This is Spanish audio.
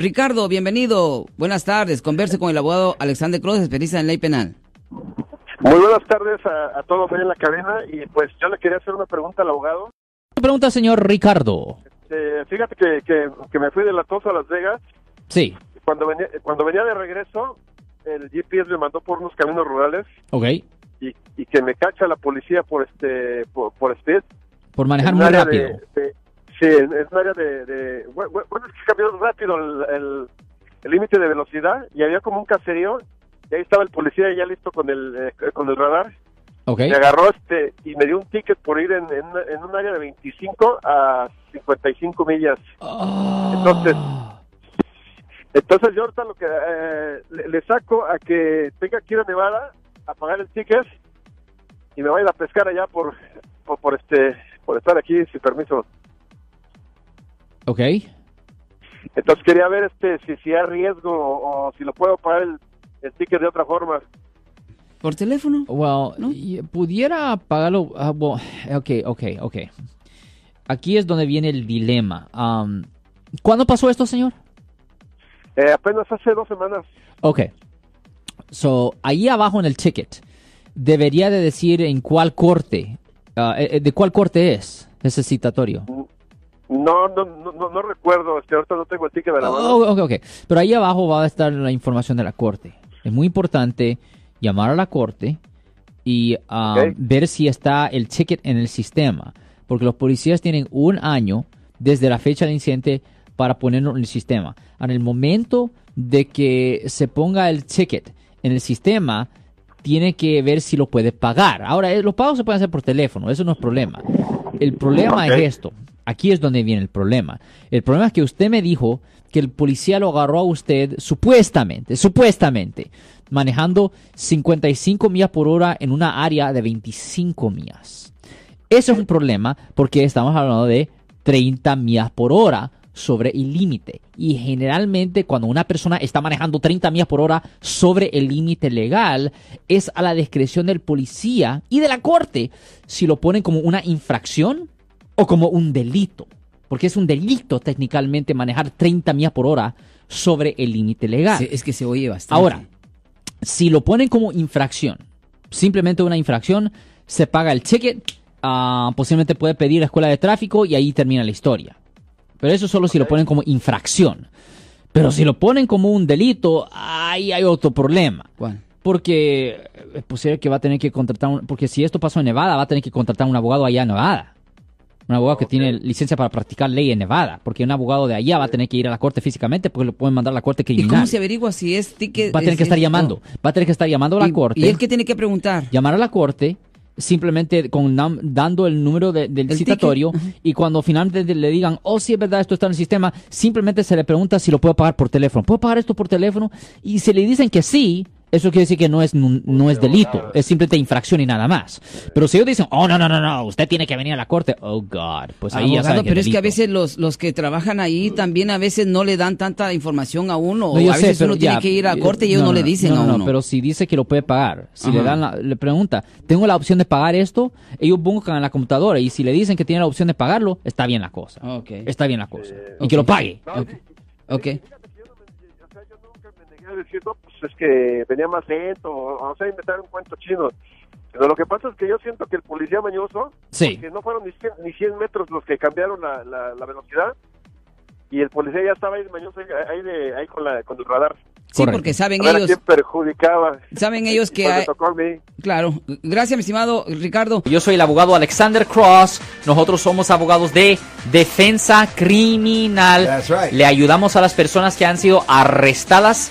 Ricardo, bienvenido. Buenas tardes. Converse con el abogado Alexander Cruz, especialista en ley penal. Muy buenas tardes a, todos ahí en la cadena y pues yo le quería hacer una pregunta al abogado. Pregunta, señor Ricardo. Este, fíjate que, que, me fui de La Tosa a Las Vegas. Sí. Cuando venía, cuando venía de regreso, el GPS me mandó por unos caminos rurales. Ok. Y, y que me cacha la policía por este por, por speed. Por manejar muy rápido. Sí, es un área de, bueno, es que cambió rápido el límite de velocidad y había como un caserío y ahí estaba el policía ya listo con el eh, con el radar. Okay. Me agarró este y me dio un ticket por ir en, en, un área de 25 a 55 millas. Ah. Entonces, entonces yo ahorita lo que eh, le, saco a que tenga que ir a Nevada a pagar el ticket y me vaya a pescar allá por, por, este por estar aquí sin permiso. Ok. Entonces quería ver este si si hay riesgo o si lo puedo pagar el el ticket de otra forma. ¿Por teléfono? Well, pudiera pagarlo. Uh, ok, ok, ok. Aquí es donde viene el dilema. Um, ¿Cuándo pasó esto, señor? Eh, apenas hace dos semanas. Ok. So, ahí abajo en el ticket, debería de decir en cuál corte, uh, de cuál corte es ese citatorio. No, no, no, no, recuerdo, este, ahorita no tengo el ticket de la mano. Oh, ok, ok. Pero ahí abajo va a estar la información de la corte es muy importante llamar a la corte y um, ver si está el ticket en el sistema, porque los policías tienen un año desde la fecha del incidente para ponerlo en el sistema. En el momento de que se ponga el ticket en el sistema, tiene que ver si lo puede pagar. Ahora, eh, los pagos se pueden hacer por teléfono, eso no es problema. El problema es esto. Aquí es donde viene el problema. El problema es que usted me dijo que el policía lo agarró a usted supuestamente, supuestamente, manejando 55 millas por hora en una área de 25 millas. Eso es un problema porque estamos hablando de 30 millas por hora sobre el límite. Y generalmente cuando una persona está manejando 30 millas por hora sobre el límite legal, es a la discreción del policía y de la corte si lo ponen como una infracción o como un delito porque es un delito técnicamente manejar 30 millas por hora sobre el límite legal. es que se oye bastante. Ahora, si lo ponen como infracción, simplemente una infracción, se paga el ticket, uh, posiblemente puede pedir la escuela de tráfico y ahí termina la historia. Pero eso solo si lo ponen como infracción. Pero si lo ponen como un delito, ahí hay otro problema. ¿Cuál? Porque es posible que va a tener que contratar, un, porque si esto pasó en Nevada, va a tener que contratar un abogado allá en Nevada un abogado que tiene licencia para practicar ley en Nevada, porque un abogado de allá va a tener que ir a la corte físicamente porque lo pueden mandar a la corte criminal. ¿Y cómo se averigua si es ticket? Va a tener que estar llamando, va a tener que estar llamando a la corte. ¿Y él qué tiene que preguntar? Llamar a la corte, simplemente con dando el número del citatorio y cuando finalmente le digan, oh, sí es verdad, esto está en el sistema, simplemente se le pregunta si lo puedo pagar por teléfono. ¿Puedo pagar esto por teléfono? Y si le dicen que sí, eso quiere decir que no es, no es delito, es simplemente infracción y nada más. Pero si ellos dicen, oh, no, no, no, no, usted tiene que venir a la corte, oh, God, pues ahí ya sabe Pero es, que a veces los, los que trabajan ahí también a veces no le dan tanta información a uno, no, a veces uno tiene que ir a la corte y ellos no, le dicen a uno. No, pero si dice que lo puede pagar, si le dan, le pregunta, ¿tengo la opción de pagar esto? Ellos buscan en la computadora y si le dicen que tiene la opción de pagarlo, está bien la cosa. Okay. Está bien la cosa. y que lo pague. Decir, no, pues es que venía más lento, o, sea, inventar un cuento chino. Pero lo que pasa es que yo siento que el policía mañoso, sí. que no fueron ni 100, ni 100 metros los que cambiaron la, la, velocidad, y el policía ya estaba ahí mañoso ahí, de, ahí con, la, con el radar. Sí, porque saben ellos. Quién perjudicaba. Saben ellos que. Hay... Claro. Gracias, mi estimado Ricardo. Yo soy el abogado Alexander Cross. Nosotros somos abogados de defensa criminal. Le ayudamos a las personas que han sido arrestadas